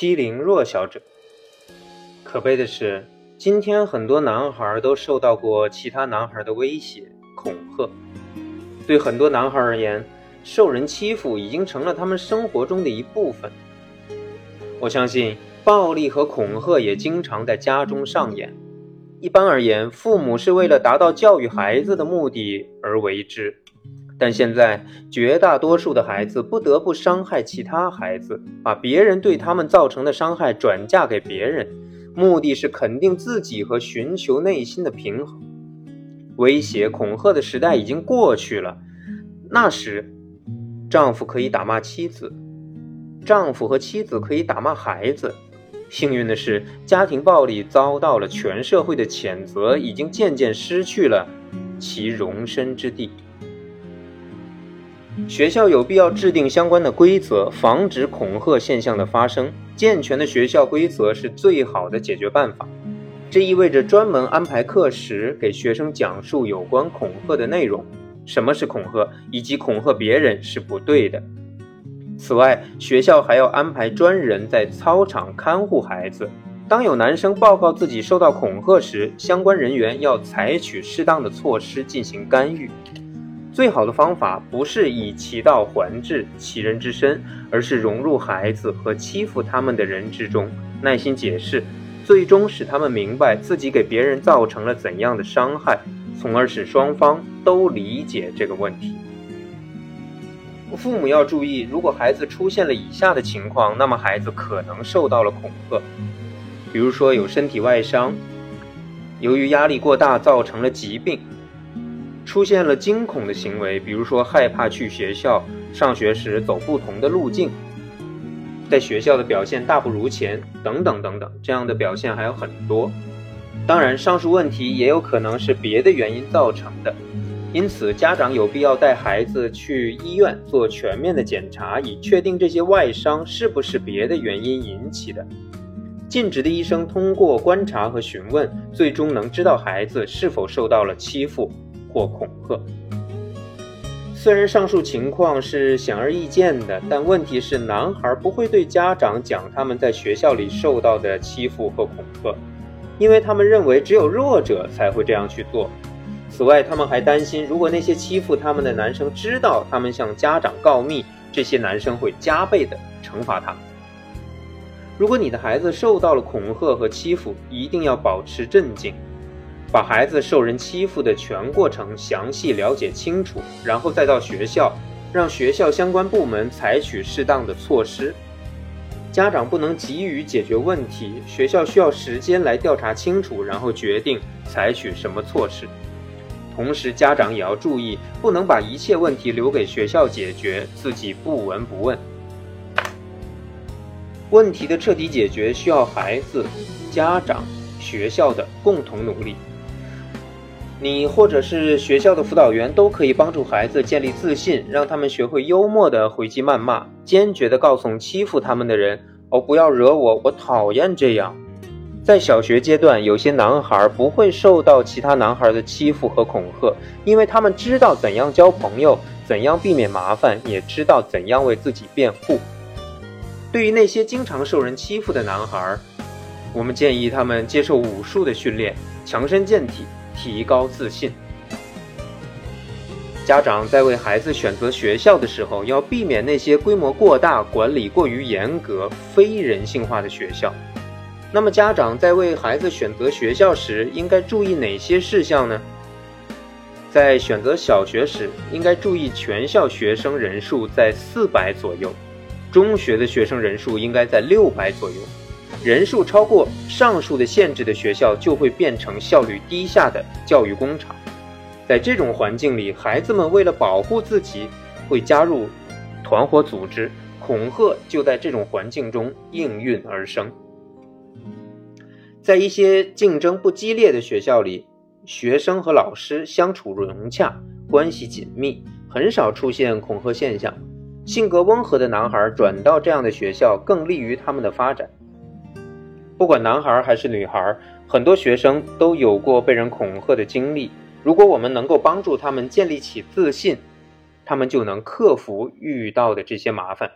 欺凌弱小者。可悲的是，今天很多男孩都受到过其他男孩的威胁、恐吓。对很多男孩而言，受人欺负已经成了他们生活中的一部分。我相信，暴力和恐吓也经常在家中上演。一般而言，父母是为了达到教育孩子的目的而为之。但现在，绝大多数的孩子不得不伤害其他孩子，把别人对他们造成的伤害转嫁给别人，目的是肯定自己和寻求内心的平衡。威胁恐吓的时代已经过去了，那时，丈夫可以打骂妻子，丈夫和妻子可以打骂孩子。幸运的是，家庭暴力遭到了全社会的谴责，已经渐渐失去了其容身之地。学校有必要制定相关的规则，防止恐吓现象的发生。健全的学校规则是最好的解决办法。这意味着专门安排课时给学生讲述有关恐吓的内容，什么是恐吓，以及恐吓别人是不对的。此外，学校还要安排专人在操场看护孩子。当有男生报告自己受到恐吓时，相关人员要采取适当的措施进行干预。最好的方法不是以其道还治其人之身，而是融入孩子和欺负他们的人之中，耐心解释，最终使他们明白自己给别人造成了怎样的伤害，从而使双方都理解这个问题。父母要注意，如果孩子出现了以下的情况，那么孩子可能受到了恐吓，比如说有身体外伤，由于压力过大造成了疾病。出现了惊恐的行为，比如说害怕去学校上学时走不同的路径，在学校的表现大不如前，等等等等，这样的表现还有很多。当然，上述问题也有可能是别的原因造成的，因此家长有必要带孩子去医院做全面的检查，以确定这些外伤是不是别的原因引起的。尽职的医生通过观察和询问，最终能知道孩子是否受到了欺负。或恐吓。虽然上述情况是显而易见的，但问题是，男孩不会对家长讲他们在学校里受到的欺负和恐吓，因为他们认为只有弱者才会这样去做。此外，他们还担心，如果那些欺负他们的男生知道他们向家长告密，这些男生会加倍的惩罚他。如果你的孩子受到了恐吓和欺负，一定要保持镇静。把孩子受人欺负的全过程详细了解清楚，然后再到学校，让学校相关部门采取适当的措施。家长不能急于解决问题，学校需要时间来调查清楚，然后决定采取什么措施。同时，家长也要注意，不能把一切问题留给学校解决，自己不闻不问。问题的彻底解决需要孩子、家长、学校的共同努力。你或者是学校的辅导员都可以帮助孩子建立自信，让他们学会幽默的回击谩骂，坚决的告诉欺负他们的人：“哦，不要惹我，我讨厌这样。”在小学阶段，有些男孩不会受到其他男孩的欺负和恐吓，因为他们知道怎样交朋友，怎样避免麻烦，也知道怎样为自己辩护。对于那些经常受人欺负的男孩，我们建议他们接受武术的训练，强身健体。提高自信。家长在为孩子选择学校的时候，要避免那些规模过大、管理过于严格、非人性化的学校。那么，家长在为孩子选择学校时，应该注意哪些事项呢？在选择小学时，应该注意全校学生人数在四百左右；中学的学生人数应该在六百左右。人数超过上述的限制的学校，就会变成效率低下的教育工厂。在这种环境里，孩子们为了保护自己，会加入团伙组织，恐吓就在这种环境中应运而生。在一些竞争不激烈的学校里，学生和老师相处融洽，关系紧密，很少出现恐吓现象。性格温和的男孩转到这样的学校，更利于他们的发展。不管男孩还是女孩，很多学生都有过被人恐吓的经历。如果我们能够帮助他们建立起自信，他们就能克服遇到的这些麻烦。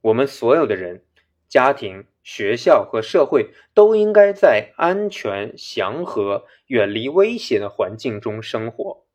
我们所有的人家庭、学校和社会都应该在安全、祥和、远离威胁的环境中生活。